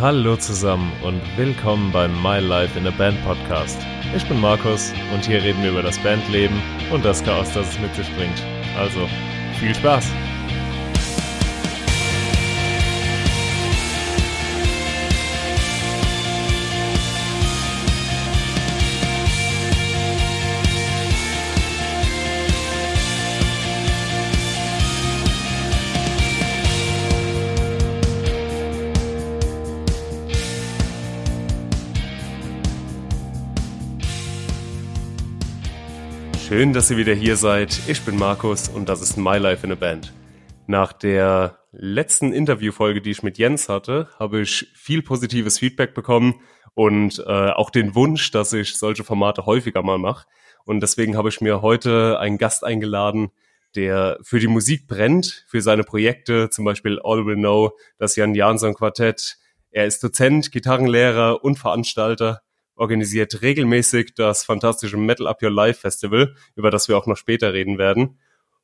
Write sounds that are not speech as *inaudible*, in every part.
Hallo zusammen und willkommen beim My Life in a Band Podcast. Ich bin Markus und hier reden wir über das Bandleben und das Chaos, das es mit sich bringt. Also, viel Spaß! Schön, dass ihr wieder hier seid. Ich bin Markus und das ist My Life in a Band. Nach der letzten Interviewfolge, die ich mit Jens hatte, habe ich viel positives Feedback bekommen und äh, auch den Wunsch, dass ich solche Formate häufiger mal mache. Und deswegen habe ich mir heute einen Gast eingeladen, der für die Musik brennt, für seine Projekte, zum Beispiel All Will Know, das Jan Jansson Quartett. Er ist Dozent, Gitarrenlehrer und Veranstalter organisiert regelmäßig das fantastische Metal Up Your Life Festival, über das wir auch noch später reden werden.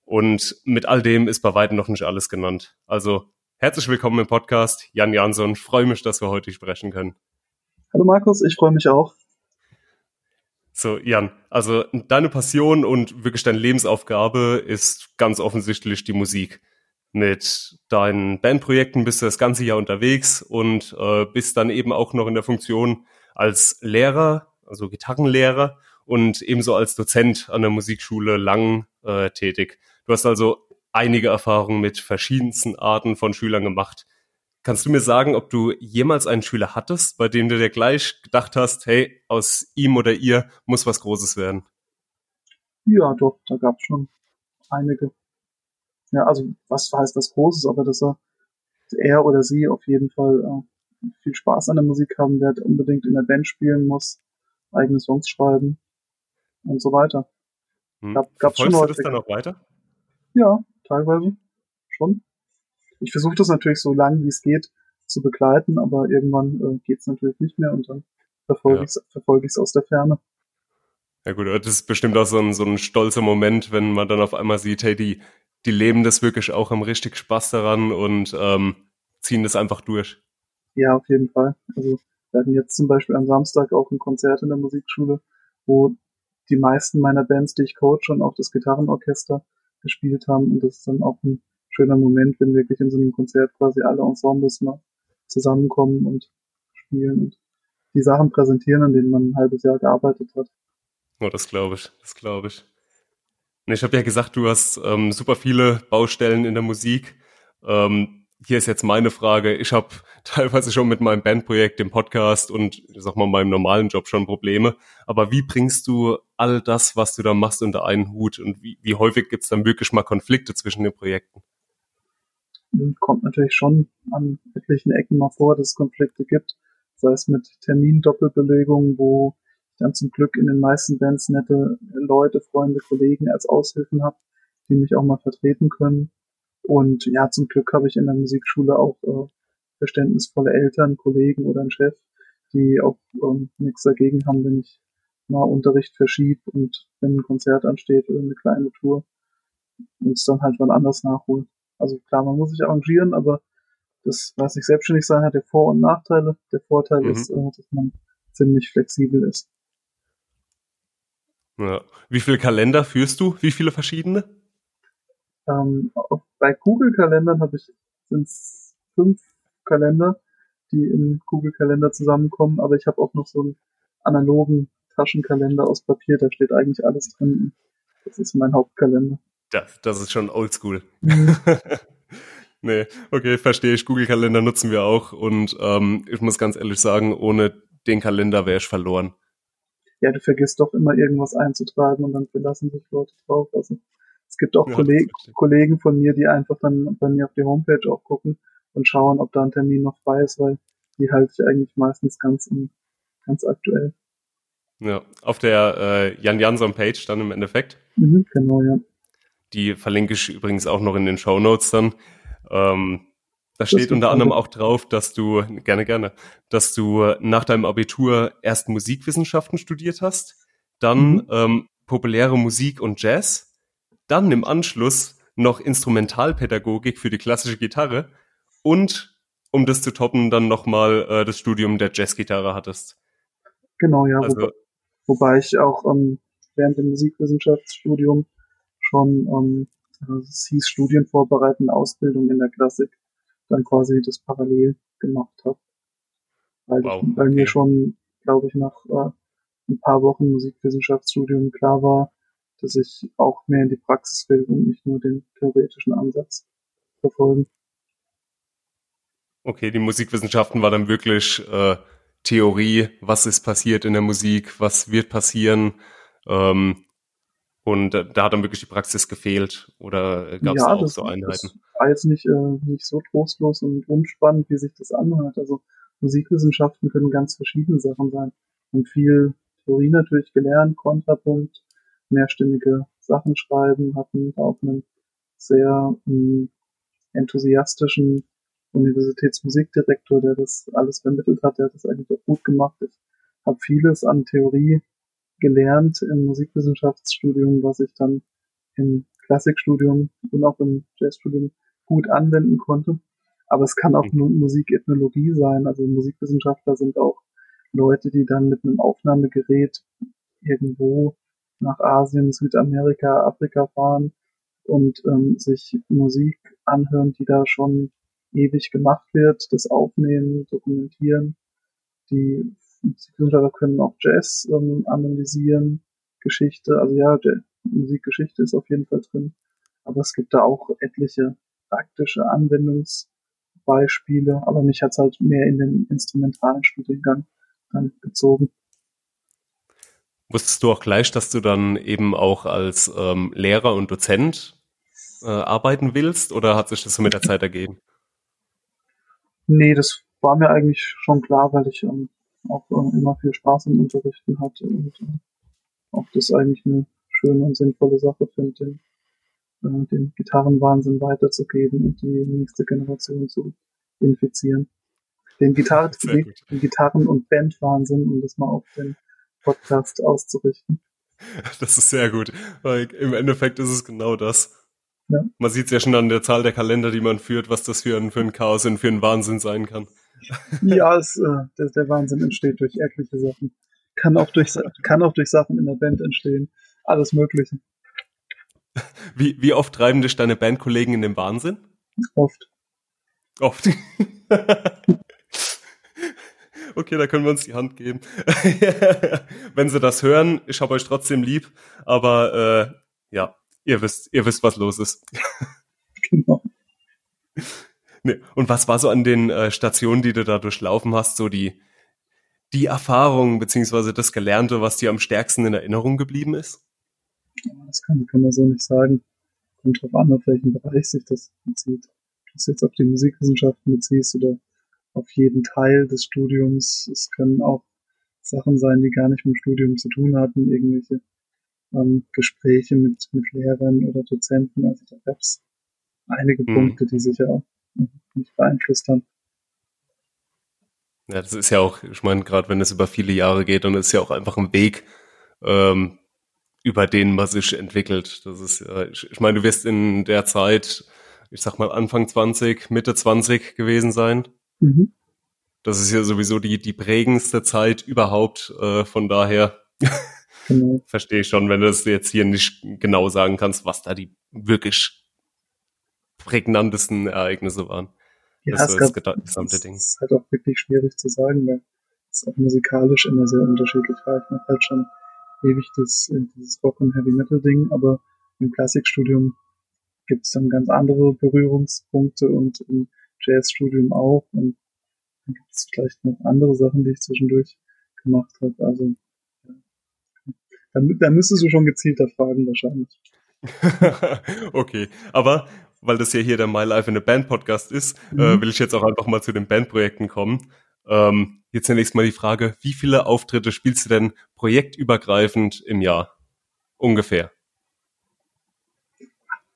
Und mit all dem ist bei weitem noch nicht alles genannt. Also herzlich willkommen im Podcast, Jan Jansson. Freue mich, dass wir heute sprechen können. Hallo Markus, ich freue mich auch. So, Jan, also deine Passion und wirklich deine Lebensaufgabe ist ganz offensichtlich die Musik. Mit deinen Bandprojekten bist du das ganze Jahr unterwegs und äh, bist dann eben auch noch in der Funktion als Lehrer, also Gitarrenlehrer und ebenso als Dozent an der Musikschule lang äh, tätig. Du hast also einige Erfahrungen mit verschiedensten Arten von Schülern gemacht. Kannst du mir sagen, ob du jemals einen Schüler hattest, bei dem du dir gleich gedacht hast, hey, aus ihm oder ihr muss was Großes werden? Ja, doch, da gab es schon einige. Ja, also was heißt was Großes, aber dass er, er oder sie auf jeden Fall äh, viel Spaß an der Musik haben wird, unbedingt in der Band spielen muss, eigene Songs schreiben und so weiter. Hm. Gab, gab's schon du das dann auch weiter? Ja, teilweise schon. Ich versuche das natürlich so lange wie es geht zu begleiten, aber irgendwann äh, geht es natürlich nicht mehr und dann verfolge ja. ich es verfolge ich's aus der Ferne. Ja gut, das ist bestimmt auch so ein, so ein stolzer Moment, wenn man dann auf einmal sieht, hey, die, die leben das wirklich auch, haben richtig Spaß daran und ähm, ziehen das einfach durch. Ja, auf jeden Fall. Also wir hatten jetzt zum Beispiel am Samstag auch ein Konzert in der Musikschule, wo die meisten meiner Bands, die ich coach, und auch das Gitarrenorchester gespielt haben. Und das ist dann auch ein schöner Moment, wenn wirklich in so einem Konzert quasi alle Ensembles mal zusammenkommen und spielen und die Sachen präsentieren, an denen man ein halbes Jahr gearbeitet hat. Oh, das glaube ich, das glaube ich. Ich habe ja gesagt, du hast ähm, super viele Baustellen in der Musik. Ähm, hier ist jetzt meine Frage. Ich habe *laughs* teilweise schon mit meinem Bandprojekt, dem Podcast und sag mal meinem normalen Job schon Probleme. Aber wie bringst du all das, was du da machst, unter einen Hut? Und wie, wie häufig gibt es dann wirklich mal Konflikte zwischen den Projekten? Kommt natürlich schon an etlichen Ecken mal vor, dass es Konflikte gibt. Sei es mit Termindoppelbelegungen, wo ich dann zum Glück in den meisten Bands nette Leute, Freunde, Kollegen als Aushilfen habe, die mich auch mal vertreten können und ja, zum Glück habe ich in der Musikschule auch äh, verständnisvolle Eltern, Kollegen oder einen Chef, die auch ähm, nichts dagegen haben, wenn ich mal Unterricht verschiebe und wenn ein Konzert ansteht oder eine kleine Tour und es dann halt mal anders nachholen. Also klar, man muss sich arrangieren, aber das, was ich selbstständig sein hat, der Vor- und Nachteile. Der Vorteil mhm. ist, äh, dass man ziemlich flexibel ist. Ja. Wie viele Kalender führst du? Wie viele verschiedene? Ähm, bei Google-Kalendern habe ich sind fünf Kalender, die in Google-Kalender zusammenkommen, aber ich habe auch noch so einen analogen Taschenkalender aus Papier, da steht eigentlich alles drin. Das ist mein Hauptkalender. Das, das ist schon oldschool. Mhm. *laughs* nee, okay, verstehe ich. Google-Kalender nutzen wir auch und ähm, ich muss ganz ehrlich sagen, ohne den Kalender wäre ich verloren. Ja, du vergisst doch immer irgendwas einzutragen und dann verlassen sich Leute drauf. Also es gibt auch ja, Kolleg Kollegen von mir, die einfach dann bei mir auf die Homepage auch gucken und schauen, ob da ein Termin noch frei ist, weil die halte ich eigentlich meistens ganz, ganz aktuell. Ja, auf der äh, Jan Jansson Page dann im Endeffekt. Mhm, genau, ja. Die verlinke ich übrigens auch noch in den Show Notes dann. Ähm, da steht unter anderem auch drauf, dass du, gerne, gerne, dass du nach deinem Abitur erst Musikwissenschaften studiert hast, dann mhm. ähm, populäre Musik und Jazz dann im Anschluss noch Instrumentalpädagogik für die klassische Gitarre und um das zu toppen, dann nochmal äh, das Studium der Jazzgitarre hattest. Genau, ja. Also, wobei, wobei ich auch ähm, während dem Musikwissenschaftsstudium schon, ähm, also es hieß Studienvorbereitende Ausbildung in der Klassik, dann quasi das parallel gemacht habe. Weil, wow, ich, weil okay. mir schon, glaube ich, nach äh, ein paar Wochen Musikwissenschaftsstudium klar war, dass ich auch mehr in die Praxis will und nicht nur den theoretischen Ansatz verfolgen. Okay, die Musikwissenschaften war dann wirklich äh, Theorie, was ist passiert in der Musik, was wird passieren. Ähm, und da hat dann wirklich die Praxis gefehlt oder gab es ja, auch das, so Einheiten? Das war jetzt nicht, äh, nicht so trostlos und unspannend, wie sich das anhört. Also Musikwissenschaften können ganz verschiedene Sachen sein. Und viel Theorie natürlich gelernt, Kontrapunkt, mehrstimmige Sachen schreiben, hatten auch einen sehr mh, hm, enthusiastischen Universitätsmusikdirektor, der das alles vermittelt hat, der hat das eigentlich auch gut gemacht. Ich habe vieles an Theorie gelernt im Musikwissenschaftsstudium, was ich dann im Klassikstudium und auch im Jazzstudium gut anwenden konnte. Aber es kann auch nur Musikethnologie sein. Also Musikwissenschaftler sind auch Leute, die dann mit einem Aufnahmegerät irgendwo nach Asien, Südamerika, Afrika fahren und ähm, sich Musik anhören, die da schon ewig gemacht wird, das aufnehmen, dokumentieren. Die Musikwissenschaftler können auch Jazz ähm, analysieren, Geschichte, also ja, Musikgeschichte ist auf jeden Fall drin. Aber es gibt da auch etliche praktische Anwendungsbeispiele, aber mich hat's halt mehr in den instrumentalen Studiengang dann gezogen. Wusstest du auch gleich, dass du dann eben auch als ähm, Lehrer und Dozent äh, arbeiten willst oder hat sich das so mit der Zeit ergeben? Nee, das war mir eigentlich schon klar, weil ich ähm, auch äh, immer viel Spaß im Unterrichten hatte und äh, auch das eigentlich eine schöne und sinnvolle Sache finde, den, äh, den Gitarrenwahnsinn weiterzugeben und die nächste Generation zu infizieren. Den, Gitarre, den, den Gitarren- und Bandwahnsinn, um das mal auf den Podcast auszurichten. *laughs* Das ist sehr gut, weil im Endeffekt ist es genau das. Ja. Man sieht es ja schon an der Zahl der Kalender, die man führt, was das für ein, für ein Chaos und für ein Wahnsinn sein kann. *laughs* Ja, es, äh, der, der Wahnsinn entsteht durch etliche Sachen. Kann auch durch, kann auch durch Sachen in der Band entstehen. Alles Mögliche. *laughs* Wie, wie oft treiben dich deine Bandkollegen in den Wahnsinn? Oft. Oft. Okay, da können wir uns die Hand geben. *laughs* Wenn sie das hören, ich habe euch trotzdem lieb, aber äh, ja, ihr wisst, ihr wisst, was los ist. *laughs* genau. Nee. Und was war so an den äh, Stationen, die du da durchlaufen hast, so die, die Erfahrung beziehungsweise das Gelernte, was dir am stärksten in Erinnerung geblieben ist? Das kann, kann man so nicht sagen. Kommt drauf an, auf welchen Bereich sich das bezieht. Ob du es jetzt auf die Musikwissenschaften beziehst oder auf jeden Teil des Studiums. Es können auch Sachen sein, die gar nicht mit dem Studium zu tun hatten, irgendwelche ähm, Gespräche mit, mit Lehrern oder Dozenten. Also da gab es einige mhm. Punkte, die sicher auch mich beeinflusst haben. Ja, das ist ja auch, ich meine, gerade wenn es über viele Jahre geht, dann ist ja auch einfach ein Weg, ähm, über den man sich entwickelt. Das ist ja, ich, ich meine, du wirst in der Zeit, ich sag mal Anfang 20, Mitte 20 gewesen sein. Mhm. Das ist ja sowieso die, die prägendste Zeit überhaupt. Äh, von daher genau. *laughs* verstehe ich schon, wenn du es jetzt hier nicht genau sagen kannst, was da die wirklich prägnantesten Ereignisse waren. Ja, das, es gab, das gesamte Ding. ist halt auch wirklich schwierig zu sagen, weil es auch musikalisch immer sehr unterschiedlich war. Ich mache halt schon ewig das, dieses Rock- und Heavy-Metal-Ding, aber im Klassikstudium gibt es dann ganz andere Berührungspunkte und im Jazzstudium auch. Und dann gibt es vielleicht noch andere Sachen, die ich zwischendurch gemacht habe. Also ja. dann, dann müsstest du schon gezielter fragen wahrscheinlich. *laughs* okay, aber weil das ja hier der My Life in a Band Podcast ist, äh, mhm. äh, will ich jetzt auch einfach mal zu den Bandprojekten kommen. Ähm, jetzt zunächst mal die Frage, wie viele Auftritte spielst du denn projektübergreifend im Jahr? Ungefähr.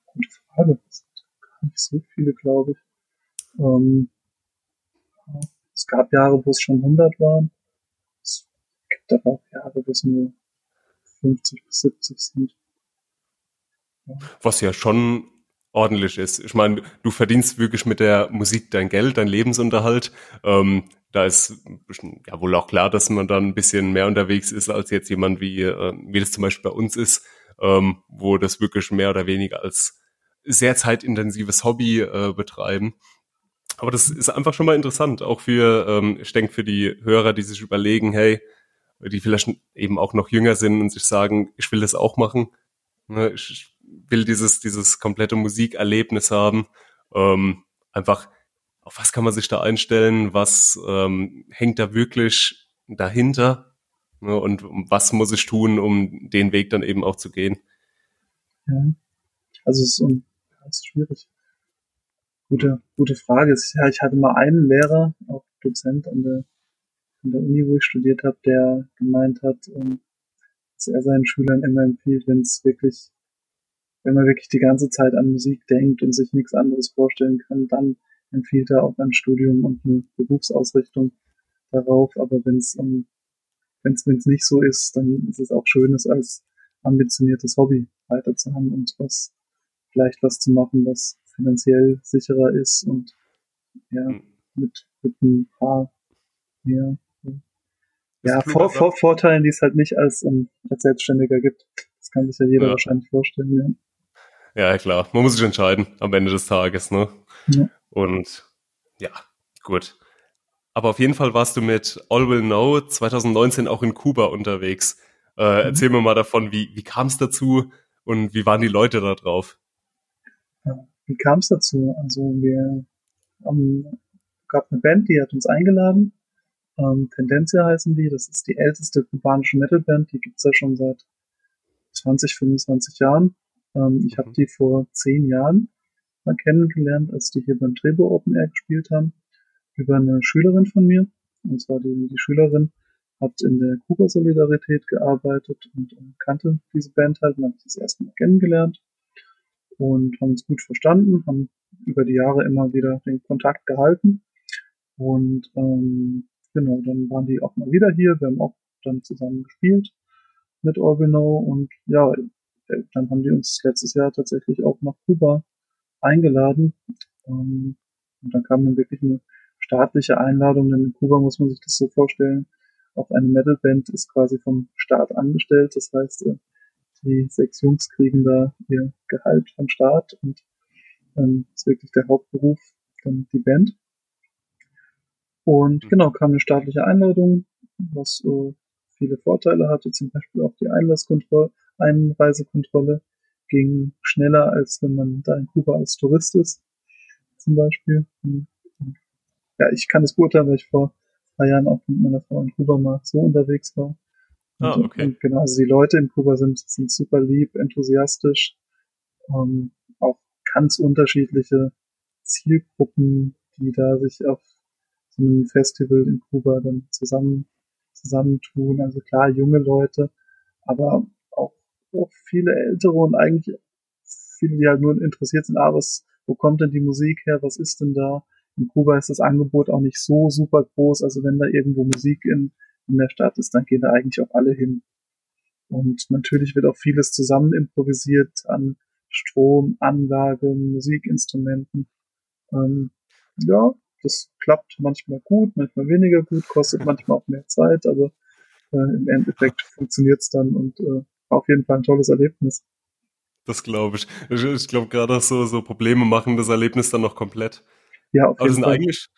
Gute Frage. Das sind gar nicht so viele, glaube ich. Ähm, es gab Jahre, wo es schon 100 waren. Es gibt aber auch Jahre, wo es nur 50 bis 70 sind. Was ja schon ordentlich ist. Ich meine, du verdienst wirklich mit der Musik dein Geld, dein Lebensunterhalt. Ähm, da ist ja wohl auch klar, dass man dann ein bisschen mehr unterwegs ist als jetzt jemand wie, äh, wie das zum Beispiel bei uns ist, ähm, wo das wirklich mehr oder weniger als sehr zeitintensives Hobby äh, betreiben. Aber das ist einfach schon mal interessant, auch für, ähm, ich denke, für die Hörer, die sich überlegen, hey, die vielleicht eben auch noch jünger sind und sich sagen, ich will das auch machen. Ne, ich will dieses, dieses komplette Musikerlebnis haben. Ähm, einfach, auf was kann man sich da einstellen? Was ähm, hängt da wirklich dahinter? Ne, und was muss ich tun, um den Weg dann eben auch zu gehen? Ja. Also es ist, um, das ist schwierig. Gute, gute Frage. Ja, ich hatte mal einen Lehrer, auch Dozent an der, an der Uni, wo ich studiert habe, der gemeint hat, ähm, dass er seinen Schülern immer empfiehlt, wenn es wirklich, wenn man wirklich die ganze Zeit an Musik denkt und sich nichts anderes vorstellen kann, dann empfiehlt er auch ein Studium und eine Berufsausrichtung darauf. Aber wenn es um, wenn es nicht so ist, dann ist es auch schön, es als ambitioniertes Hobby weiterzuhaben und was vielleicht was zu machen, was finanziell sicherer ist und ja, hm. mit, mit ein paar mehr ja, Vor, Vor, Vorteilen, die es halt nicht als, um, als Selbstständiger gibt. Das kann sich ja jeder ja. wahrscheinlich vorstellen, ja. Ja, klar. Man muss sich entscheiden am Ende des Tages, ne? Ja. Und ja, gut. Aber auf jeden Fall warst du mit All Will Know 2019 auch in Kuba unterwegs. Äh, mhm. Erzähl mir mal davon, wie, wie kam es dazu und wie waren die Leute da drauf? Wie kam es dazu? Also wir haben gab eine Band, die hat uns eingeladen. Ähm, Tendencia heißen die. Das ist die älteste kubanische Metalband. Die gibt's ja schon seit 20, 25 Jahren. Ähm, ich habe mhm. die vor zehn Jahren mal kennengelernt, als die hier beim Trebo Open Air gespielt haben, über eine Schülerin von mir. Und zwar die, die Schülerin hat in der Kuba-Solidarität gearbeitet und äh, kannte diese Band halt und habe ich das erste Mal kennengelernt und haben uns gut verstanden, haben über die Jahre immer wieder den Kontakt gehalten. Und ähm, genau, dann waren die auch mal wieder hier. Wir haben auch dann zusammen gespielt mit Orbino und ja, dann haben die uns letztes Jahr tatsächlich auch nach Kuba eingeladen. Ähm, und dann kam dann wirklich eine staatliche Einladung, denn in Kuba muss man sich das so vorstellen, auch eine Metalband ist quasi vom Staat angestellt. Das heißt, äh, die sechs Jungs kriegen da ihr Gehalt vom Staat und ähm, ist wirklich der Hauptberuf dann die Band. Und mhm. genau, kam eine staatliche Einladung, was äh, viele Vorteile hatte, zum Beispiel auch die Einlasskontrolle, Einreisekontrolle ging schneller, als wenn man da in Kuba als Tourist ist, zum Beispiel. Ja, ich kann es beurteilen, weil ich vor drei Jahren auch mit meiner Frau in Kuba mal so unterwegs war. Ah, okay. Und genau, also die Leute in Kuba sind, sind super lieb, enthusiastisch, ähm, auch ganz unterschiedliche Zielgruppen, die da sich auf so einem Festival in Kuba dann zusammen zusammentun. Also klar, junge Leute, aber auch, auch viele ältere und eigentlich viele, die halt nur interessiert sind, ah, was, wo kommt denn die Musik her, was ist denn da? In Kuba ist das Angebot auch nicht so super groß, also wenn da irgendwo Musik in in der Stadt ist, dann gehen da eigentlich auch alle hin. Und natürlich wird auch vieles zusammen improvisiert an Strom, Anlagen, Musikinstrumenten. Ähm, ja, das klappt manchmal gut, manchmal weniger gut, kostet manchmal auch mehr Zeit, aber äh, im Endeffekt funktioniert es dann und äh, auf jeden Fall ein tolles Erlebnis. Das glaube ich. Ich, ich glaube gerade so, so Probleme machen das Erlebnis dann noch komplett. Ja, auf jeden Fall. Eigentlich,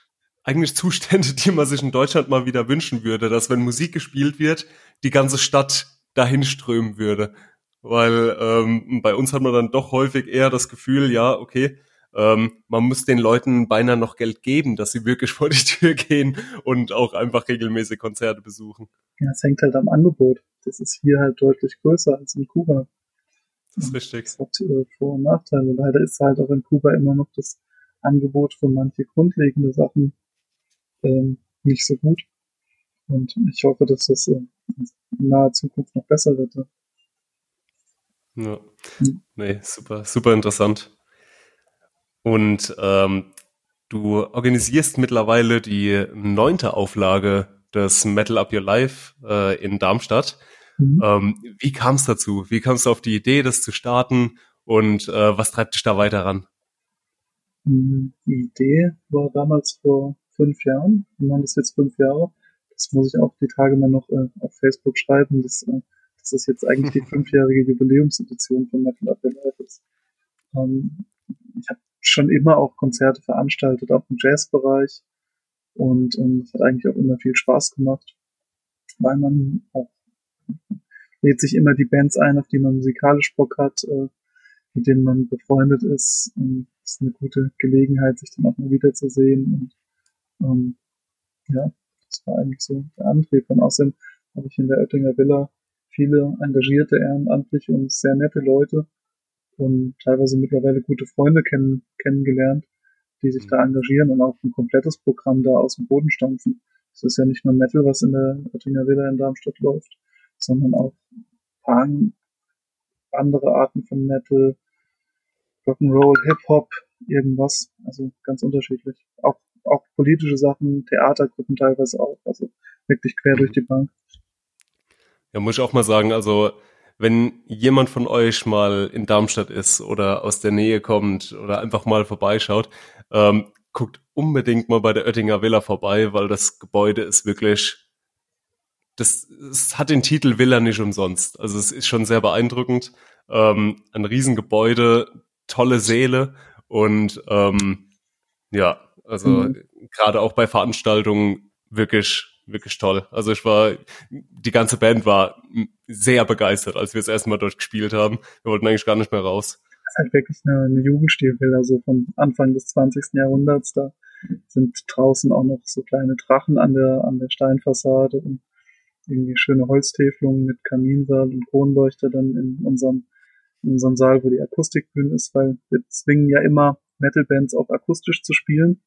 eigentlich Zustände, die man sich in Deutschland mal wieder wünschen würde, dass wenn Musik gespielt wird, die ganze Stadt dahin strömen würde. Weil ähm, bei uns hat man dann doch häufig eher das Gefühl, ja, okay, ähm, man muss den Leuten beinahe noch Geld geben, dass sie wirklich *laughs* vor die Tür gehen und auch einfach regelmäßig Konzerte besuchen. Ja, es hängt halt am Angebot. Das ist hier halt deutlich größer als in Kuba. Das ist richtig. Das hat äh, Vor- und Nachteile. Leider ist halt auch in Kuba immer noch das Angebot für manche grundlegende Sachen ähm, nicht so gut. Und ich hoffe, dass das äh, in naher Zukunft noch besser wird. Ja. Hm. Nee, super, super interessant. Und ähm, du organisierst mittlerweile die neunte Auflage des Metal Up Your Life äh, in Darmstadt. Mhm. Ähm, wie kam es dazu? Wie kamst du auf die Idee, das zu starten? und äh, was treibt dich da weiter ran? Die Idee war damals vor fünf Jahren. Wir machen das jetzt fünf Jahre. Das muss ich auch die Tage mal noch äh, auf Facebook schreiben. Das, äh, das ist jetzt eigentlich die *laughs* fünfjährige Jubiläumsedition von Metal Up Life ist. Ähm, ich habe schon immer auch Konzerte veranstaltet, auch im Jazzbereich. Und ähm, es hat eigentlich auch immer viel Spaß gemacht, weil man auch lädt sich immer die Bands ein, auf die man musikalisch Bock hat, äh, mit denen man befreundet ist. Und es ist eine gute Gelegenheit, sich dann auch mal wiederzusehen. Und ähm, ja, das war eigentlich so der Antrieb. Und außerdem habe ich in der Oettinger Villa viele engagierte Ehrenamtliche und sehr nette Leute und teilweise mittlerweile gute Freunde kennen, kennengelernt, die sich da mhm. engagieren und auch ein komplettes Programm da aus dem Boden stampfen. Es ist ja nicht nur Metal, was in der Oettinger Villa in Darmstadt läuft, sondern auch Punk, andere Arten von Metal, Rock'n'Roll, Hip-Hop, irgendwas. Also ganz unterschiedlich. Auch, auch politische Sachen, Theatergruppen teilweise auch. Also wirklich quer durch die Bank. Ja, muss ich auch mal sagen, also wenn jemand von euch mal in Darmstadt ist oder aus der Nähe kommt oder einfach mal vorbeischaut, ähm, guckt unbedingt mal bei der Oettinger Villa vorbei, weil das Gebäude ist wirklich, das, es hat den Titel Villa nicht umsonst. Also es ist schon sehr beeindruckend. Ähm, ein Riesengebäude, tolle Säle und ähm, ja, also mhm. gerade auch bei Veranstaltungen wirklich wirklich toll. Also ich war, die ganze Band war sehr begeistert, als wir das erste Mal dort gespielt haben. Wir wollten eigentlich gar nicht mehr raus. Das ist halt wirklich eine, eine Jugendstilvilla, also vom Anfang des 20. Jahrhunderts. Da sind draußen auch noch so kleine Drachen an der, an der Steinfassade und irgendwie schöne Holztäfelungen mit Kaminsaal und Kronleuchter dann in unserem, in unserem Saal, wo die Akustikbühne ist, weil wir zwingen ja immer Metalbands auch akustisch zu spielen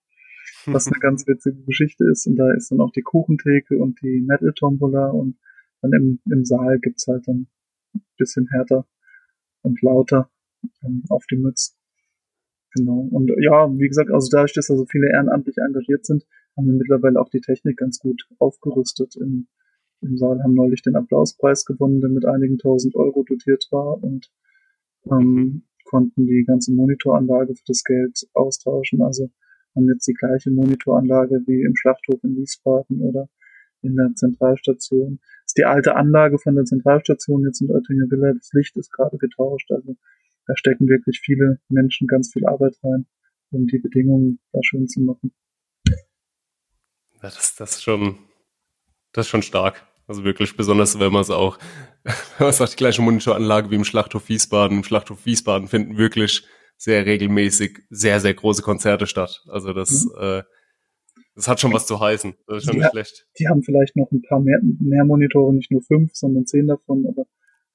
was eine ganz witzige Geschichte ist. Und da ist dann auch die Kuchentheke und die Metal-Tombola und dann im, im Saal gibt's halt dann ein bisschen härter und lauter ähm, auf die Mütze. Genau. Und ja, wie gesagt, also dadurch, dass da so viele ehrenamtlich engagiert sind, haben wir mittlerweile auch die Technik ganz gut aufgerüstet. Im, im Saal haben neulich den Applauspreis gewonnen, der mit einigen tausend Euro dotiert war und ähm, konnten die ganze Monitoranlage für das Geld austauschen. Also haben jetzt die gleiche Monitoranlage wie im Schlachthof in Wiesbaden oder in der Zentralstation. Das ist die alte Anlage von der Zentralstation jetzt in Oettinger Villa. Das Licht ist gerade getauscht. Also da stecken wirklich viele Menschen ganz viel Arbeit rein, um die Bedingungen da schön zu machen. Das, das ist schon, das ist schon stark. Also wirklich besonders, wenn man es auch, *laughs* wenn man sagt, die gleiche Monitoranlage wie im Schlachthof Wiesbaden. Im Schlachthof Wiesbaden finden wirklich sehr regelmäßig sehr, sehr große Konzerte statt. Also das, mhm. äh, das hat schon was zu heißen. Das ist schon die, nicht schlecht. Die haben vielleicht noch ein paar mehr, mehr Monitore, nicht nur fünf, sondern zehn davon, aber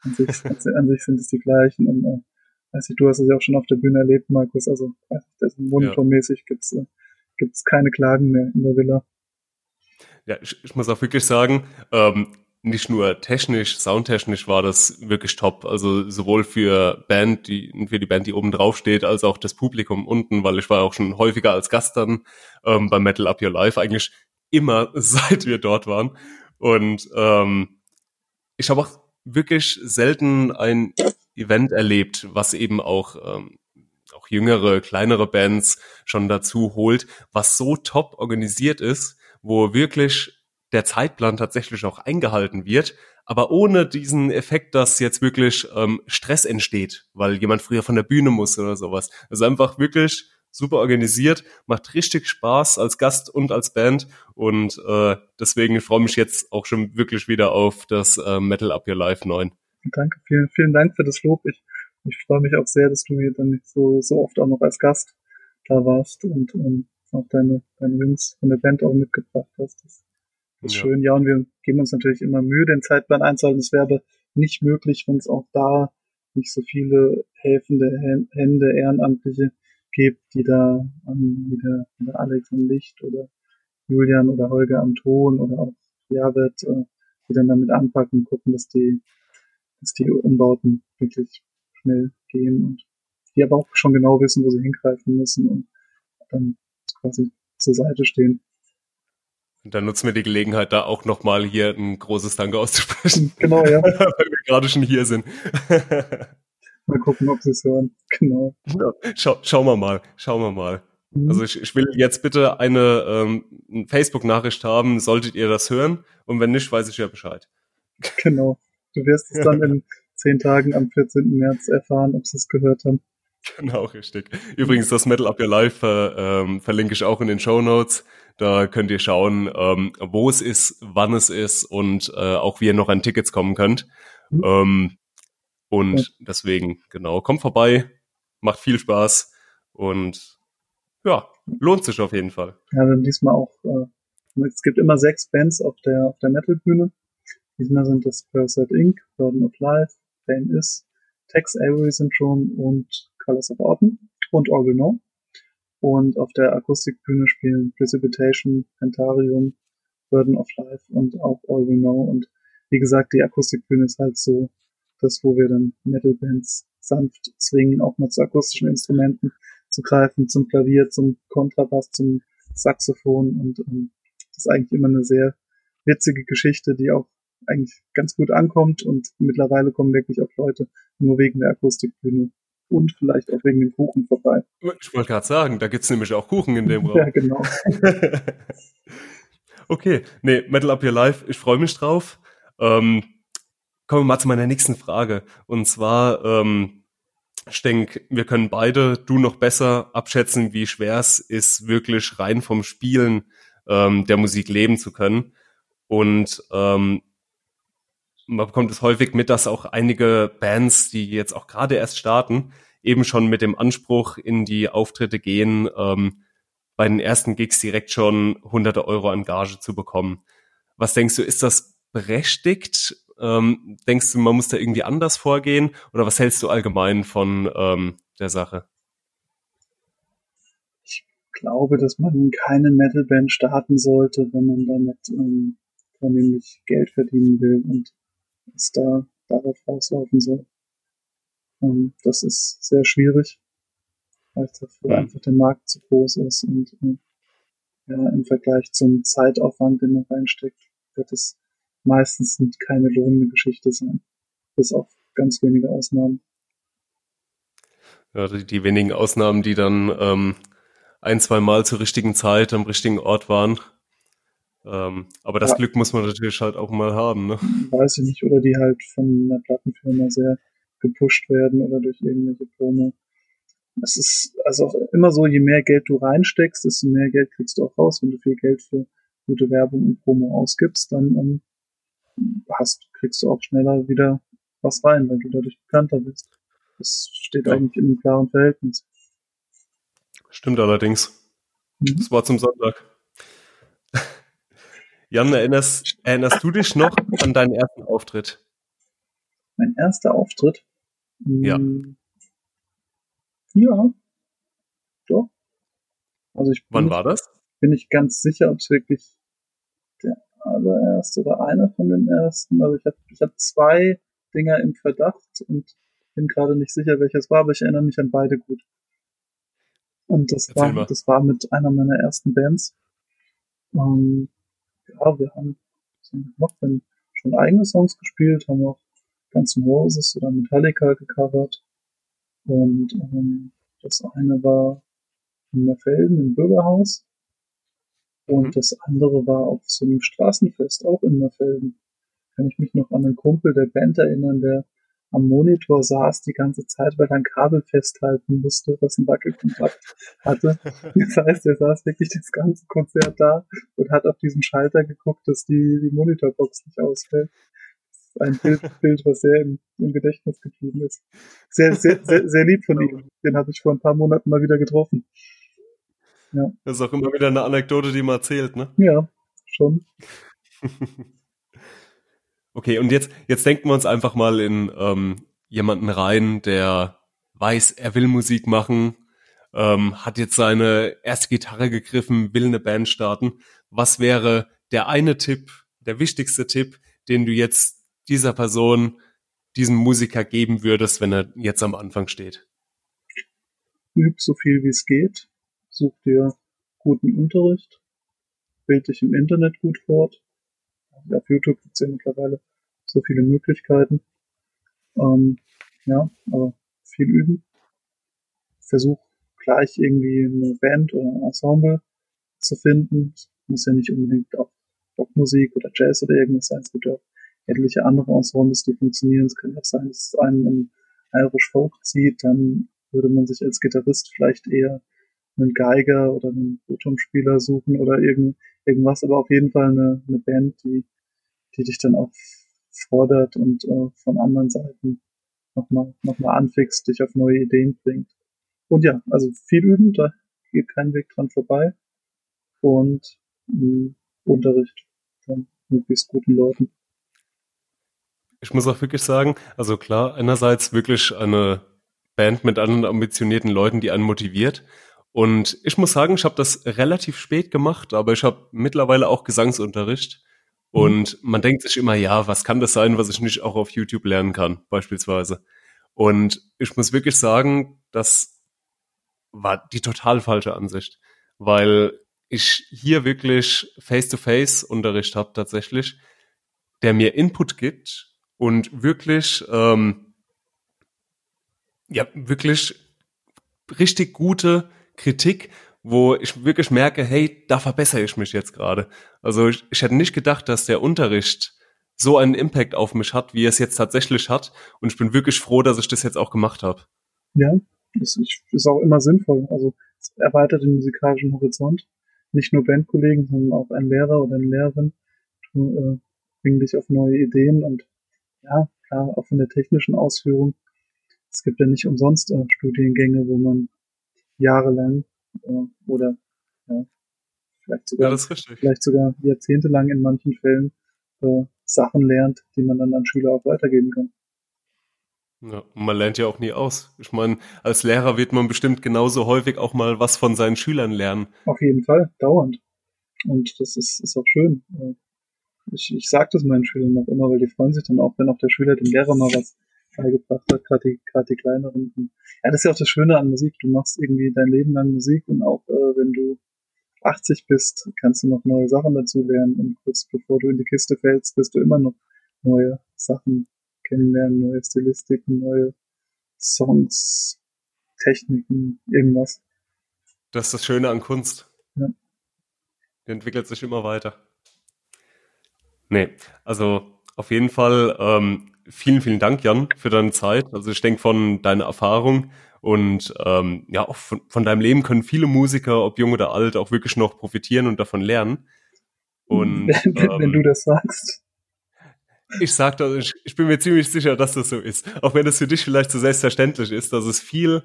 an sich, *laughs* an sich sind es die gleichen. Und äh, ich, du hast es ja auch schon auf der Bühne erlebt, Markus. Also das monitormäßig ja. gibt's äh, gibt's keine Klagen mehr in der Villa. Ja, ich, ich muss auch wirklich sagen, ähm, nicht nur technisch, soundtechnisch war das wirklich top. Also sowohl für Band, die, für die Band, die oben drauf steht, als auch das Publikum unten, weil ich war auch schon häufiger als Gast dann ähm, bei Metal Up Your Life, eigentlich immer *laughs* seit wir dort waren. Und ähm, ich habe auch wirklich selten ein Event erlebt, was eben auch ähm, auch jüngere, kleinere Bands schon dazu holt, was so top organisiert ist, wo wirklich der Zeitplan tatsächlich auch eingehalten wird, aber ohne diesen Effekt, dass jetzt wirklich ähm, Stress entsteht, weil jemand früher von der Bühne muss oder sowas. Also einfach wirklich super organisiert, macht richtig Spaß als Gast und als Band und äh, deswegen freue mich jetzt auch schon wirklich wieder auf das äh, Metal Up Your Life 9. Danke, vielen, vielen Dank für das Lob. Ich, ich freue mich auch sehr, dass du hier dann so, so oft auch noch als Gast da warst und, und auch deine, deine Jungs von der Band auch mitgebracht hast. Das ist ja. schön. Ja, und wir geben uns natürlich immer Mühe, den Zeitplan einzuhalten. Es wäre aber nicht möglich, wenn es auch da nicht so viele helfende Hände, Ehrenamtliche gibt, die da, wie der, wie der Alex am Licht oder Julian oder Holger am Ton oder auch Javed, äh, die dann damit anpacken, gucken, dass die, dass die Umbauten wirklich schnell gehen und die aber auch schon genau wissen, wo sie hingreifen müssen und dann quasi zur Seite stehen. Und dann nutzen wir die Gelegenheit, da auch nochmal hier ein großes Danke auszusprechen. *laughs* Genau, ja. *laughs* Weil wir gerade schon hier sind. *laughs* Mal gucken, ob sie es hören. Genau. Ja, schau, schauen wir mal. Schauen wir mal. Mhm. Also ich, ich will jetzt bitte eine ähm, Facebook-Nachricht haben, solltet ihr das hören. Und wenn nicht, weiß ich ja Bescheid. Genau. Du wirst es dann in zehn Tagen am 14. März erfahren, ob sie es gehört haben. *laughs* Genau, richtig. Übrigens, das Metal Up Your Life äh, ähm, verlinke ich auch in den Show Notes. Da könnt ihr schauen, ähm, wo es ist, wann es ist und äh, auch wie ihr noch an Tickets kommen könnt. Mhm. Ähm, und deswegen, genau, kommt vorbei, macht viel Spaß und ja, lohnt sich auf jeden Fall. Ja, dann diesmal auch, äh, es gibt immer sechs Bands auf der, auf der Metal-Bühne. Diesmal sind das Parasite Inc., Burden of Life, Pain Is, Tex Avery Syndrome und Colors of Autumn und All. Und auf der Akustikbühne spielen Precipitation, Pentarium, Burden of Life und auch All. Und wie gesagt, die Akustikbühne ist halt so das, wo wir dann Metal-Bands sanft zwingen, auch mal zu akustischen Instrumenten zu greifen, zum Klavier, zum Kontrabass, zum Saxophon. Und ähm, das ist eigentlich immer eine sehr witzige Geschichte, die auch eigentlich ganz gut ankommt. Und mittlerweile kommen wirklich auch Leute nur wegen der Akustikbühne und vielleicht auch wegen dem Kuchen vorbei. Ich wollte gerade sagen, da gibt's nämlich auch Kuchen in dem *laughs* Raum. ja, genau. *laughs* okay, nee, Metal Up Your Life, ich freue mich drauf. Ähm, kommen wir mal zu meiner nächsten Frage. Und zwar, ähm, ich denke, wir können beide, du noch besser abschätzen, wie schwer es ist, wirklich rein vom Spielen ähm, der Musik leben zu können. Und ähm, man bekommt es häufig mit, dass auch einige Bands, die jetzt auch gerade erst starten, eben schon mit dem Anspruch in die Auftritte gehen, ähm, bei den ersten Gigs direkt schon hunderte Euro an Gage zu bekommen. Was denkst du, ist das berechtigt? Ähm, denkst du, man muss da irgendwie anders vorgehen? Oder was hältst du allgemein von ähm, der Sache? Ich glaube, dass man keine Metalband starten sollte, wenn man damit ähm, vornehmlich Geld verdienen will. Und es da darauf rauslaufen soll. Ähm, das ist sehr schwierig, weil dafür ja. einfach der Markt zu groß ist und äh, ja, im Vergleich zum Zeitaufwand, den man reinsteckt, wird es meistens keine lohnende Geschichte sein. Bis auf ganz wenige Ausnahmen. Ja, die, die wenigen Ausnahmen, die dann ähm, ein, zwei Mal zur richtigen Zeit am richtigen Ort waren, ähm, aber das ja. Glück muss man natürlich halt auch mal haben, ne? Weiß ich nicht, oder die halt von einer Plattenfirma sehr gepusht werden oder durch irgendwelche Promo. Es ist also auch immer so, je mehr Geld du reinsteckst, desto mehr Geld kriegst du auch raus. Wenn du viel Geld für gute Werbung und Promo ausgibst, dann ähm, hast, kriegst du auch schneller wieder was rein, weil du dadurch bekannter bist. Das steht ja. eigentlich in einem klaren Verhältnis. Stimmt allerdings. Mhm. Das war zum Sonntag. Jan, erinnerst, erinnerst du dich noch an deinen ersten Auftritt? Mein erster Auftritt? Ja. Hm. Ja. Doch. Also ich Wann war das? Bin ich ganz sicher, ob es wirklich der allererste oder einer von den ersten. Also ich habe ich hab zwei Dinger im Verdacht und bin gerade nicht sicher, welches war, aber ich erinnere mich an beide gut. Und das war, das war mit einer meiner ersten Bands. Ähm, ja, wir haben noch wenn schon eigene Songs gespielt, haben auch Guns N' Roses oder Metallica gecovert. Und ähm, das eine war in Merfelden im Bürgerhaus. Und mhm. das andere war auf so einem Straßenfest, auch in Merfelden. Kann ich mich noch an einen Kumpel der Band erinnern, der am Monitor saß die ganze Zeit, weil er ein Kabel festhalten musste, was einen Wackelkontakt hatte. *laughs* Das heißt, er saß wirklich das ganze Konzert da und hat auf diesen Schalter geguckt, dass die, die Monitorbox nicht ausfällt. Das ist ein Bild, *laughs* Bild was sehr im, im Gedächtnis geblieben ist. Sehr, sehr, sehr, sehr lieb von ihm. *laughs* Den habe ich vor ein paar Monaten mal wieder getroffen. Ja. Das ist auch immer wieder eine Anekdote, die man erzählt, ne? Ja, schon. Okay, und jetzt, jetzt denken wir uns einfach mal in ähm, jemanden rein, der weiß, er will Musik machen, ähm, hat jetzt seine erste Gitarre gegriffen, will eine Band starten. Was wäre der eine Tipp, der wichtigste Tipp, den du jetzt dieser Person, diesem Musiker geben würdest, wenn er jetzt am Anfang steht? Üb so viel wie es geht. Such dir guten Unterricht. Bild dich im Internet gut fort auf YouTube gibt es ja mittlerweile so viele Möglichkeiten. Ähm, ja, aber viel üben. Versuch gleich irgendwie eine Band oder ein Ensemble zu finden. Muss ja nicht unbedingt auch Rockmusik oder Jazz oder irgendwas sein. Es gibt ja auch etliche andere Ensembles, die funktionieren. Es könnte auch sein, dass es einen in Irish Folk zieht, dann würde man sich als Gitarrist vielleicht eher einen Geiger oder einen Photonspieler suchen oder irgend, irgendwas, aber auf jeden Fall eine, eine Band, die, die dich dann auch fordert und äh, von anderen Seiten nochmal noch mal anfixt, dich auf neue Ideen bringt. Und ja, also viel üben, da geht kein Weg dran vorbei. Und mh, hm, Unterricht von möglichst guten Leuten. Ich muss auch wirklich sagen, also klar, einerseits wirklich eine Band mit anderen ambitionierten Leuten, die einen motiviert. Und ich muss sagen, ich habe das relativ spät gemacht, aber ich habe mittlerweile auch Gesangsunterricht. Mhm. Und man denkt sich immer, ja, was kann das sein, was ich nicht auch auf YouTube lernen kann, beispielsweise. Und ich muss wirklich sagen, das war die total falsche Ansicht, weil ich hier wirklich Face-to-Face-Unterricht habe tatsächlich, der mir Input gibt und wirklich, ähm, ja, wirklich richtig gute Kritik, wo ich wirklich merke, hey, da verbessere ich mich jetzt gerade. Also ich, ich hätte nicht gedacht, dass der Unterricht so einen Impact auf mich hat, wie es jetzt tatsächlich hat. Und ich bin wirklich froh, dass ich das jetzt auch gemacht habe. Ja, das ist auch immer sinnvoll. Also es erweitert den musikalischen Horizont. Nicht nur Bandkollegen, sondern auch ein Lehrer oder eine Lehrerin äh, bringen dich auf neue Ideen und ja, klar, auch von der technischen Ausführung. Es gibt ja nicht umsonst äh, Studiengänge, wo man jahrelang äh, oder ja, vielleicht sogar, ja, vielleicht sogar jahrzehntelang in manchen Fällen äh, Sachen lernt, die man dann an Schüler auch weitergeben kann. Ja, und man lernt ja auch nie aus. Ich meine, als Lehrer wird man bestimmt genauso häufig auch mal was von seinen Schülern lernen. Auf jeden Fall, dauernd. Und das ist, ist auch schön. Äh, ich, ich sage das meinen Schülern noch immer, weil die freuen sich dann auch, wenn auch der Schüler dem Lehrer mal was beigebracht hat, gerade die, gerade die kleineren. Ja, das ist ja auch das Schöne an Musik. Du machst irgendwie dein Leben lang Musik und auch äh, wenn du 80 bist, kannst du noch neue Sachen dazu lernen und kurz bevor du in die Kiste fällst, wirst du immer noch neue Sachen kennenlernen, neue Stilistiken, neue Songs, Techniken, irgendwas. Das ist das Schöne an Kunst. Ja. Die entwickelt sich immer weiter. Nee, also auf jeden Fall ähm, vielen, vielen Dank, Jan, für deine Zeit. Also ich denke von deiner Erfahrung und ähm, ja, auch von, von deinem Leben können viele Musiker, ob jung oder alt, auch wirklich noch profitieren und davon lernen. Und, *laughs* wenn, ähm, wenn du das sagst. Ich sag das, ich, ich bin mir ziemlich sicher, dass das so ist. Auch wenn es für dich vielleicht so selbstverständlich ist, dass es viel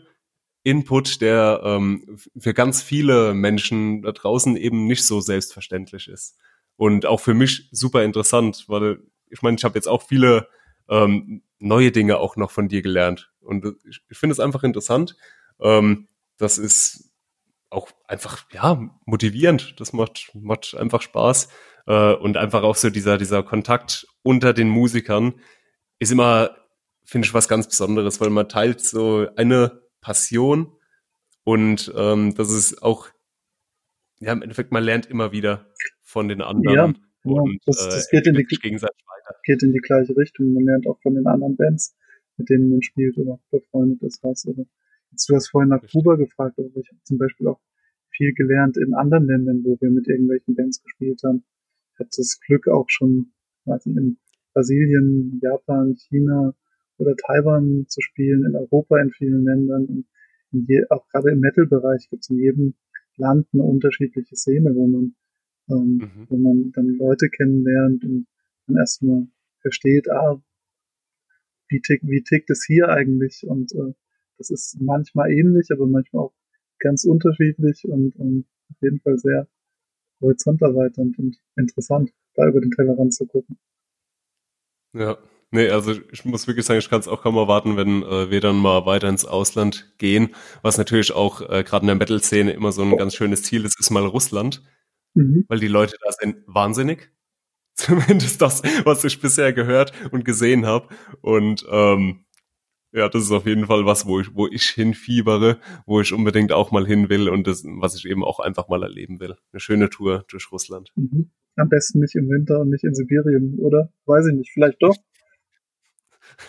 Input, der ähm, für ganz viele Menschen da draußen eben nicht so selbstverständlich ist. Und auch für mich super interessant, weil ich meine, ich habe jetzt auch viele ähm, neue Dinge auch noch von dir gelernt. Und ich, ich finde es einfach interessant. Ähm, das ist auch einfach, ja, motivierend. Das macht, macht einfach Spaß. Äh, und einfach auch so dieser, dieser Kontakt unter den Musikern ist immer, finde ich, was ganz Besonderes, weil man teilt so eine Passion und ähm, das ist auch, ja, im Endeffekt, man lernt immer wieder von den anderen. Ja, und, das, das äh, geht, in die, geht in die gleiche Richtung. Man lernt auch von den anderen Bands, mit denen man spielt oder befreundet ist, was. Oder. Jetzt, du hast vorhin nach Kuba gefragt, aber ich habe zum Beispiel auch viel gelernt in anderen Ländern, wo wir mit irgendwelchen Bands gespielt haben hatte das Glück auch schon, weiß nicht, in Brasilien, Japan, China oder Taiwan zu spielen, in Europa in vielen Ländern und je, auch gerade im Metal-Bereich gibt es in jedem Land eine unterschiedliche Szene, wo man, ähm, mhm. wo man dann Leute kennenlernt und dann erstmal versteht, ah, wie tickt, wie tickt es hier eigentlich? Und äh, das ist manchmal ähnlich, aber manchmal auch ganz unterschiedlich und, und auf jeden Fall sehr Horizont erweiternd und interessant, da über den Tellerrand zu gucken. Ja, nee, also ich muss wirklich sagen, ich kann es auch kaum erwarten, wenn äh, wir dann mal weiter ins Ausland gehen, was natürlich auch äh, gerade in der Metal-Szene immer so ein ganz schönes Ziel ist, ist mal Russland, mhm. weil die Leute da sind wahnsinnig. *laughs* Zumindest das, was ich bisher gehört und gesehen habe. Und ähm, ja, das ist auf jeden Fall was, wo ich, wo ich hinfiebere, wo ich unbedingt auch mal hin will und das, was ich eben auch einfach mal erleben will. Eine schöne Tour durch Russland. Mhm. Am besten nicht im Winter und nicht in Sibirien, oder? Weiß ich nicht, vielleicht doch.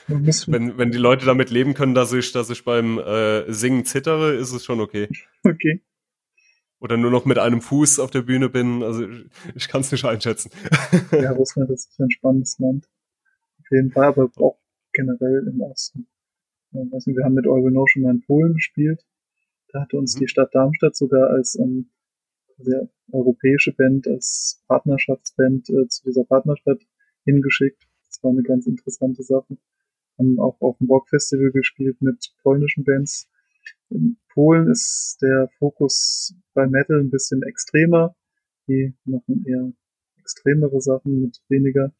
*laughs* wenn, wenn die Leute damit leben können, dass ich, dass ich beim äh, Singen zittere, ist es schon okay. *laughs* Okay. Oder nur noch mit einem Fuß auf der Bühne bin. Also ich kann es nicht einschätzen. *laughs* ja, Russland ist ein spannendes Land. Auf jeden Fall, aber auch generell im Osten. Ich weiß nicht, wir haben mit Eugenau schon mal in Polen gespielt. Da hatte uns mhm. die Stadt Darmstadt sogar als ähm, sehr europäische Band, als Partnerschaftsband äh, zu dieser Partnerstadt hingeschickt. Das war eine ganz interessante Sache. Haben auch auf dem Rockfestival gespielt mit polnischen Bands. In Polen ist der Fokus bei Metal ein bisschen extremer. Die machen eher extremere Sachen mit weniger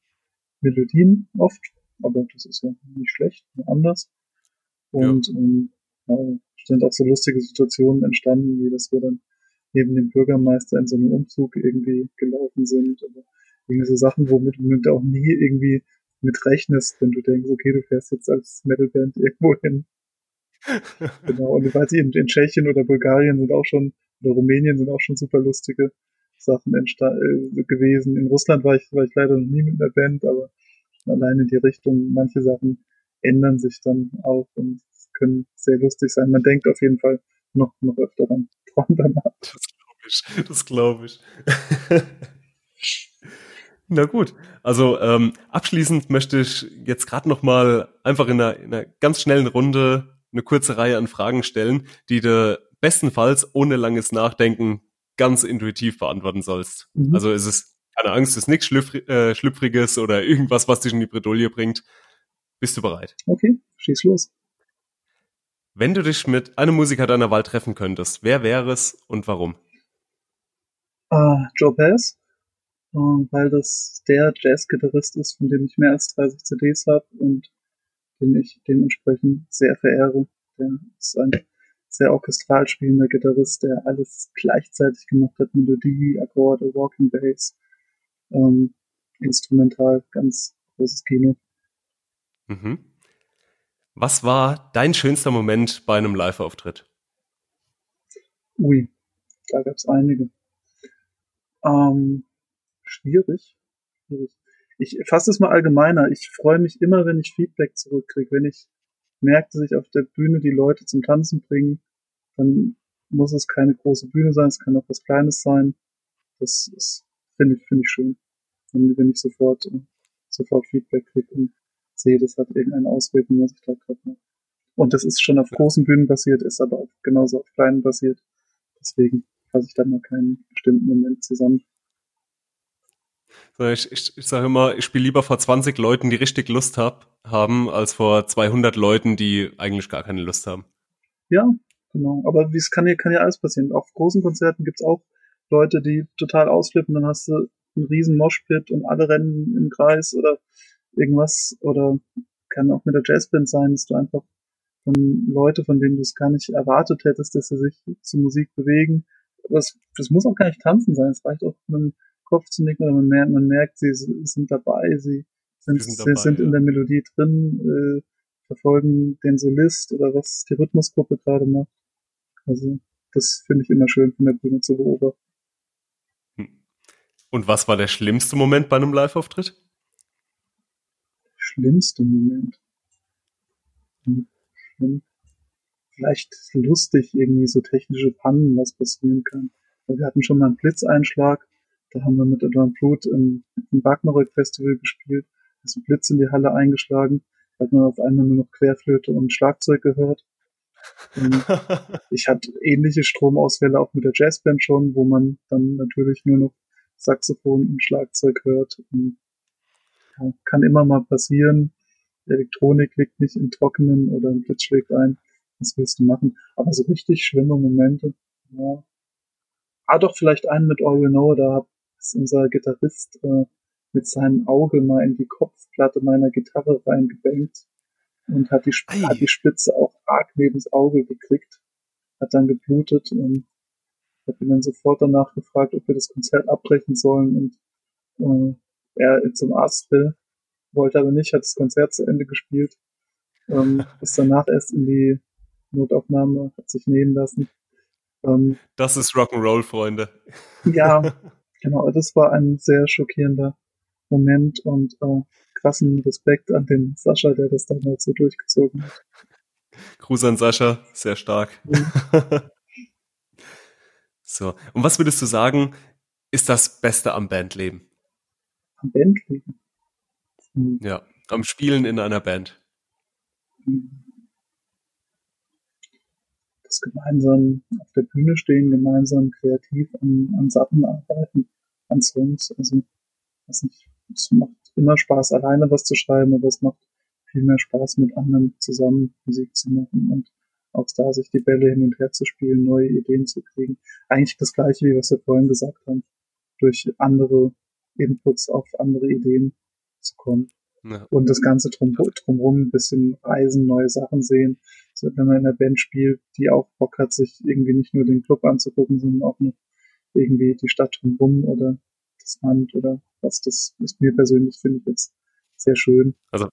Melodien oft, aber das ist ja nicht schlecht, nur anders. Und ja. ähm, ja, sind auch so lustige Situationen entstanden, wie dass wir dann neben dem Bürgermeister in so einem Umzug irgendwie gelaufen sind. Oder irgendwie so Sachen, womit du auch nie irgendwie mit rechnest, wenn du denkst, okay, du fährst jetzt als Metalband irgendwo hin. Genau, und ich weiß nicht, in, Tschechien oder Bulgarien sind auch schon, oder Rumänien sind auch schon super lustige Sachen äh, gewesen. In Russland war ich, war ich leider noch nie mit einer Band, aber allein in die Richtung, manche Sachen ändern sich dann auch und können sehr lustig sein. Man denkt auf jeden Fall noch, noch öfter dran, *laughs* dran danach. Das glaube ich, das glaube ich. *laughs* Na gut, also ähm, abschließend möchte ich jetzt gerade noch mal einfach in einer, in einer ganz schnellen Runde eine kurze Reihe an Fragen stellen, die du bestenfalls ohne langes Nachdenken ganz intuitiv beantworten sollst. Mhm. Also ist es keine Angst, ist nichts Schlüpfri äh, Schlüpfriges oder irgendwas, was dich in die Bredouille bringt. Bist du bereit? Okay, schieß los. Wenn du dich mit einem Musiker deiner Wahl treffen könntest, wer wäre es und warum? Uh, Joe Pass weil das der Jazzgitarrist ist, von dem ich mehr als 30 CDs habe und den ich dementsprechend sehr verehre. Der ist ein sehr orchestral spielender Gitarrist, der alles gleichzeitig gemacht hat, Melodie, Akkorde, Walking Bass, ähm, instrumental, ganz großes Kino. Mhm. Was war dein schönster Moment bei einem Live-Auftritt? Ui, da gab es einige. Ähm, schwierig. schwierig. Ich fasse es mal allgemeiner. Ich freue mich immer, wenn ich Feedback zurückkriege. Wenn ich merke, dass ich auf der Bühne die Leute zum Tanzen bringe, dann muss es keine große Bühne sein, es kann auch was Kleines sein. Das ist, finde ich, finde ich schön. Wenn, wenn ich sofort, sofort Feedback kriege und sehe, das hat irgendeine Auswirkung, was ich da gerade mache. Und das ist schon auf großen Bühnen passiert, ist aber auch genauso auf kleinen passiert. Deswegen fasse ich da mal keinen bestimmten Moment zusammen. Ich, ich, ich sage immer, ich spiele lieber vor 20 Leuten, die richtig Lust hab, haben, als vor 200 Leuten, die eigentlich gar keine Lust haben. Ja, genau. Aber es kann ja, kann ja alles passieren. Auf großen Konzerten gibt's auch Leute, die total ausflippen, dann hast du einen riesen Moshpit und alle rennen im Kreis oder irgendwas. Oder kann auch mit der Jazzband sein, dass du einfach von Leute, von denen du es gar nicht erwartet hättest, dass sie sich zur Musik bewegen. Das, das muss auch gar nicht tanzen sein. Es reicht auch mit einem Kopf zu nicken, aber man merkt, man merkt sie sind dabei, sie sind, sind, dabei, sind in der Melodie drin, äh, verfolgen den Solist oder was die Rhythmusgruppe gerade macht. Also das finde ich immer schön von der Bühne zu beobachten. Hm. Und was war der schlimmste Moment bei einem Live-Auftritt? Schlimmste Moment. Hm, schlimm. Vielleicht lustig, irgendwie so technische Pannen, was passieren kann. Wir hatten schon mal einen Blitzeinschlag da haben wir mit Adam Blut im, im Wagnerrück Festival gespielt. Ist ein Blitz in die Halle eingeschlagen. Da hat man auf einmal nur noch Querflöte und Schlagzeug gehört. Und *laughs* ich hatte ähnliche Stromausfälle auch mit der Jazzband schon, wo man dann natürlich nur noch Saxophon und Schlagzeug hört. Und, ja, kann immer mal passieren. Die Elektronik liegt nicht in Trockenen oder ein Blitz schlägt ein. Was willst du machen? Aber so richtig schlimme Momente, ja. Ah, doch, vielleicht einen mit All We Know, da ist unser Gitarrist äh, mit seinem Auge mal in die Kopfplatte meiner Gitarre reingebankt und hat die, hat die Spitze auch arg neben das Auge gekriegt, hat dann geblutet und hat ihn dann sofort danach gefragt, ob wir das Konzert abbrechen sollen und äh, er zum Arzt will, wollte aber nicht, hat das Konzert zu Ende gespielt, ähm, ist danach erst in die Notaufnahme, hat sich nehmen lassen. Ähm, das ist Rock'n'Roll, Freunde. Ja, *laughs* Genau, das war ein sehr schockierender Moment und äh, krassen Respekt an den Sascha, der das damals so durchgezogen hat. Gruß an Sascha, sehr stark. Mhm. *laughs* so, und was würdest du sagen, ist das Beste am Bandleben? Am Bandleben? Mhm. Ja, am Spielen in einer Band. Das gemeinsam auf der Bühne stehen, gemeinsam kreativ an, an Sachen arbeiten, an Songs. Also, weiß nicht, es macht immer Spaß, alleine was zu schreiben, aber es macht viel mehr Spaß, mit anderen zusammen Musik zu machen und auch da sich die Bälle hin und her zu spielen, neue Ideen zu kriegen. Eigentlich das gleiche, wie was wir vorhin gesagt haben, durch andere Inputs auf andere Ideen zu kommen. Ja. Und das Ganze drum, drumherum ein bisschen reisen, neue Sachen sehen. So, wenn man in einer Band spielt, die auch Bock hat, sich irgendwie nicht nur den Club anzugucken, sondern auch noch irgendwie die Stadt drumherum oder das Land oder was, das ist mir persönlich, finde ich jetzt sehr schön. Also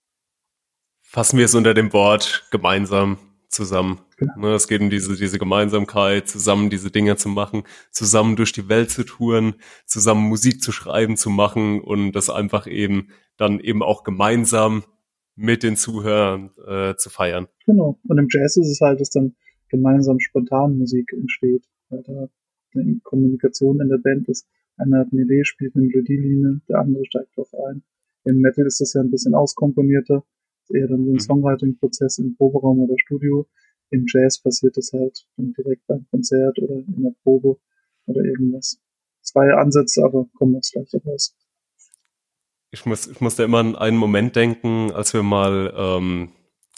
fassen wir es unter dem Wort gemeinsam zusammen. Genau. Ne, es geht um diese, diese Gemeinsamkeit, zusammen diese Dinge zu machen, zusammen durch die Welt zu touren, zusammen Musik zu schreiben, zu machen und das einfach eben dann eben auch gemeinsam mit den Zuhörern äh, zu feiern. Genau. Und im Jazz ist es halt, dass dann gemeinsam spontan Musik entsteht, da eine Kommunikation in der Band ist. Einer hat eine Idee, spielt eine Melodielinie, der andere steigt drauf ein. Im Metal ist das ja ein bisschen auskomponierter eher dann so ein mhm. Songwriting-Prozess im Proberaum oder Studio. Im Jazz passiert es halt direkt beim Konzert oder in der Probe oder irgendwas. Zwei Ansätze, aber kommen das gleiche raus. Ich muss, ich muss da immer an einen Moment denken, als wir mal ähm,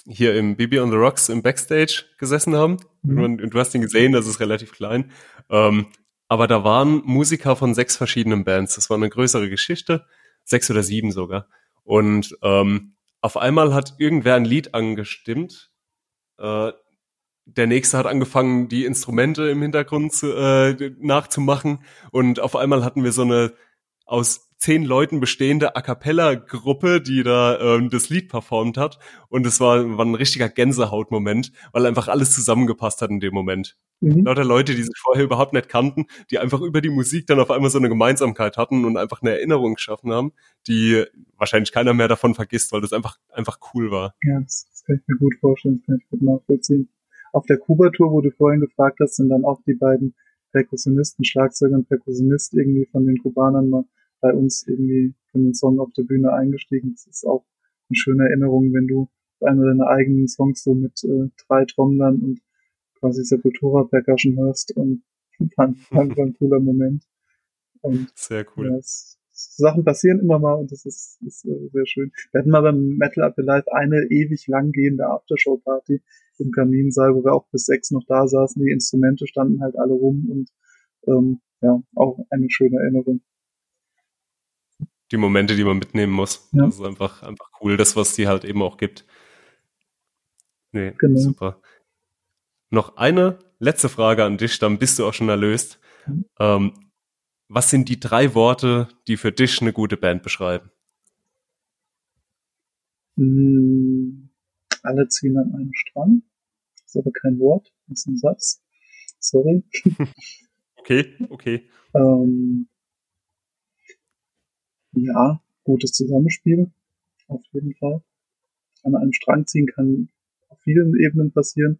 hier im Bibi on the Rocks im Backstage gesessen haben. Mhm. Und, und, du hast ihn gesehen, das ist relativ klein. Ähm, aber da waren Musiker von sechs verschiedenen Bands. Das war eine größere Geschichte, sechs oder sieben sogar. Und ähm, auf einmal hat irgendwer ein Lied angestimmt. Äh, der nächste hat angefangen, die Instrumente im Hintergrund zu, äh, nachzumachen. Und auf einmal hatten wir so eine aus zehn Leuten bestehende A cappella-Gruppe, die da ähm, das Lied performt hat. Und es war, war ein richtiger Gänsehautmoment, weil einfach alles zusammengepasst hat in dem Moment. Mhm. Lauter Leute, die sich vorher überhaupt nicht kannten, die einfach über die Musik dann auf einmal so eine Gemeinsamkeit hatten und einfach eine Erinnerung geschaffen haben, die wahrscheinlich keiner mehr davon vergisst, weil das einfach, einfach cool war. Ja, das, das kann ich mir gut vorstellen, das kann ich gut nachvollziehen. Auf der Kuba-Tour, wo du vorhin gefragt hast, sind dann auch die beiden Perkussionisten, Schlagzeuger und Perkussionist irgendwie von den Kubanern mal bei uns irgendwie für den Song auf der Bühne eingestiegen. Das ist auch eine schöne Erinnerung, wenn du einer deiner eigenen Songs so mit äh, drei Trommlern und quasi Sepultura Percussion hörst und *laughs* dann, dann war ein cooler Moment. Und, sehr cool. Ja, es, Sachen passieren immer mal und das ist, ist äh, sehr schön. Wir hatten mal beim Metal Up Live eine ewig lang gehende Aftershow-Party im Kaminsaal, wo wir auch bis sechs noch da saßen. Die Instrumente standen halt alle rum und ähm, ja, auch eine schöne Erinnerung die Momente, die man mitnehmen muss. Ja. Das ist einfach, einfach cool, das, was die halt eben auch gibt. Nee, genau. super. Noch eine letzte Frage an dich, dann bist du auch schon erlöst. Mhm. Ähm, was sind die drei Worte, die für dich eine gute Band beschreiben? Hm, alle ziehen an einem Strang. Das ist aber kein Wort, das ist ein Satz. Sorry. *laughs* okay, okay. Ähm, ja, gutes Zusammenspiel. Auf jeden Fall. An einem Strang ziehen kann auf vielen Ebenen passieren.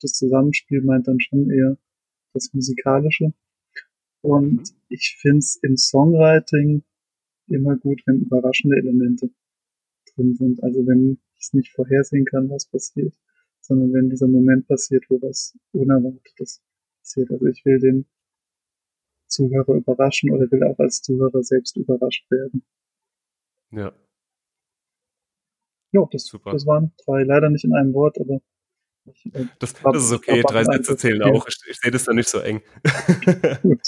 Das Zusammenspiel meint dann schon eher das Musikalische. Und ich finde es im Songwriting immer gut, wenn überraschende Elemente drin sind. Also wenn ich es nicht vorhersehen kann, was passiert, sondern wenn dieser Moment passiert, wo was Unerwartetes passiert. Also ich will den Zuhörer überraschen oder will auch als Zuhörer selbst überrascht werden. Ja. Ja, das, Super. das waren drei, leider nicht in einem Wort, aber ich, äh, das, das, ist okay, drei Sätze zählen auch. Ich, ich sehe das da nicht so eng. *laughs* Gut.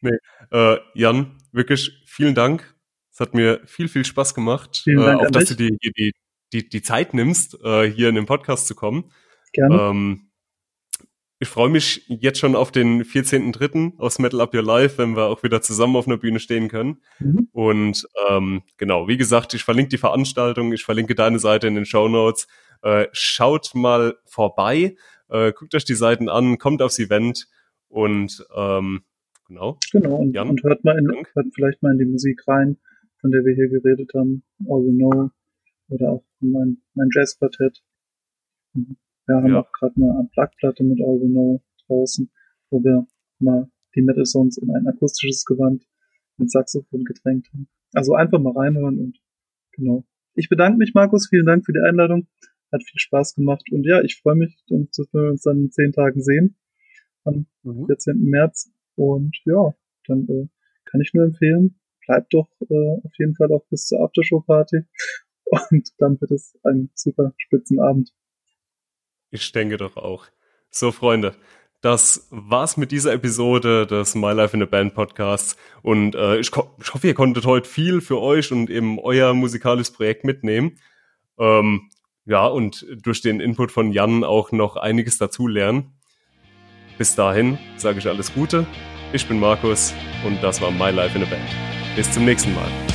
nee. Äh, Jan, wirklich vielen Dank. Es hat mir viel, viel Spaß gemacht. Vielen Dank äh, auch, dass du die, die, die, die Zeit nimmst, äh, hier in den Podcast zu kommen. Gerne. Ähm, ich freue mich jetzt schon auf den 14.3. aus Metal Up Your Life, wenn wir auch wieder zusammen auf einer Bühne stehen können. Mhm. Und ähm, genau, wie gesagt, ich verlinke die Veranstaltung, ich verlinke deine Seite in den Show Notes. Äh, schaut mal vorbei, äh, guckt euch die Seiten an, kommt aufs Event und ähm, genau. Genau, und, und hört mal in, hört vielleicht mal in die Musik rein, von der wir hier geredet haben. All You Know, oder auch mein, mein Jazzquartett. Wir haben ja. auch gerade eine Unplugged-Platte mit All We Know draußen, wo wir mal die Metal Songs in ein akustisches Gewand mit Saxophon getränkt haben. Also einfach mal reinhören und genau. Ich bedanke mich, Markus. Vielen Dank für die Einladung. Hat viel Spaß gemacht. Und ja, ich freue mich, dass wir uns dann in zehn Tagen sehen. Am mhm. 14. März. Und ja, dann äh, kann ich nur empfehlen, bleibt doch äh, auf jeden Fall auch bis zur Aftershow-Party. *laughs* Und dann wird es ein super Spitzenabend. Ich denke doch auch. So, Freunde, das war's mit dieser Episode des My Life in a Band Podcasts. Und äh, ich, ich, hoffe, ihr konntet heute viel für euch und eben euer musikalisches Projekt mitnehmen. Ähm, ja, und durch den Input von Jan auch noch einiges dazu lernen. Bis dahin sage ich alles Gute. Ich bin Markus und das war My Life in a Band. Bis zum nächsten Mal.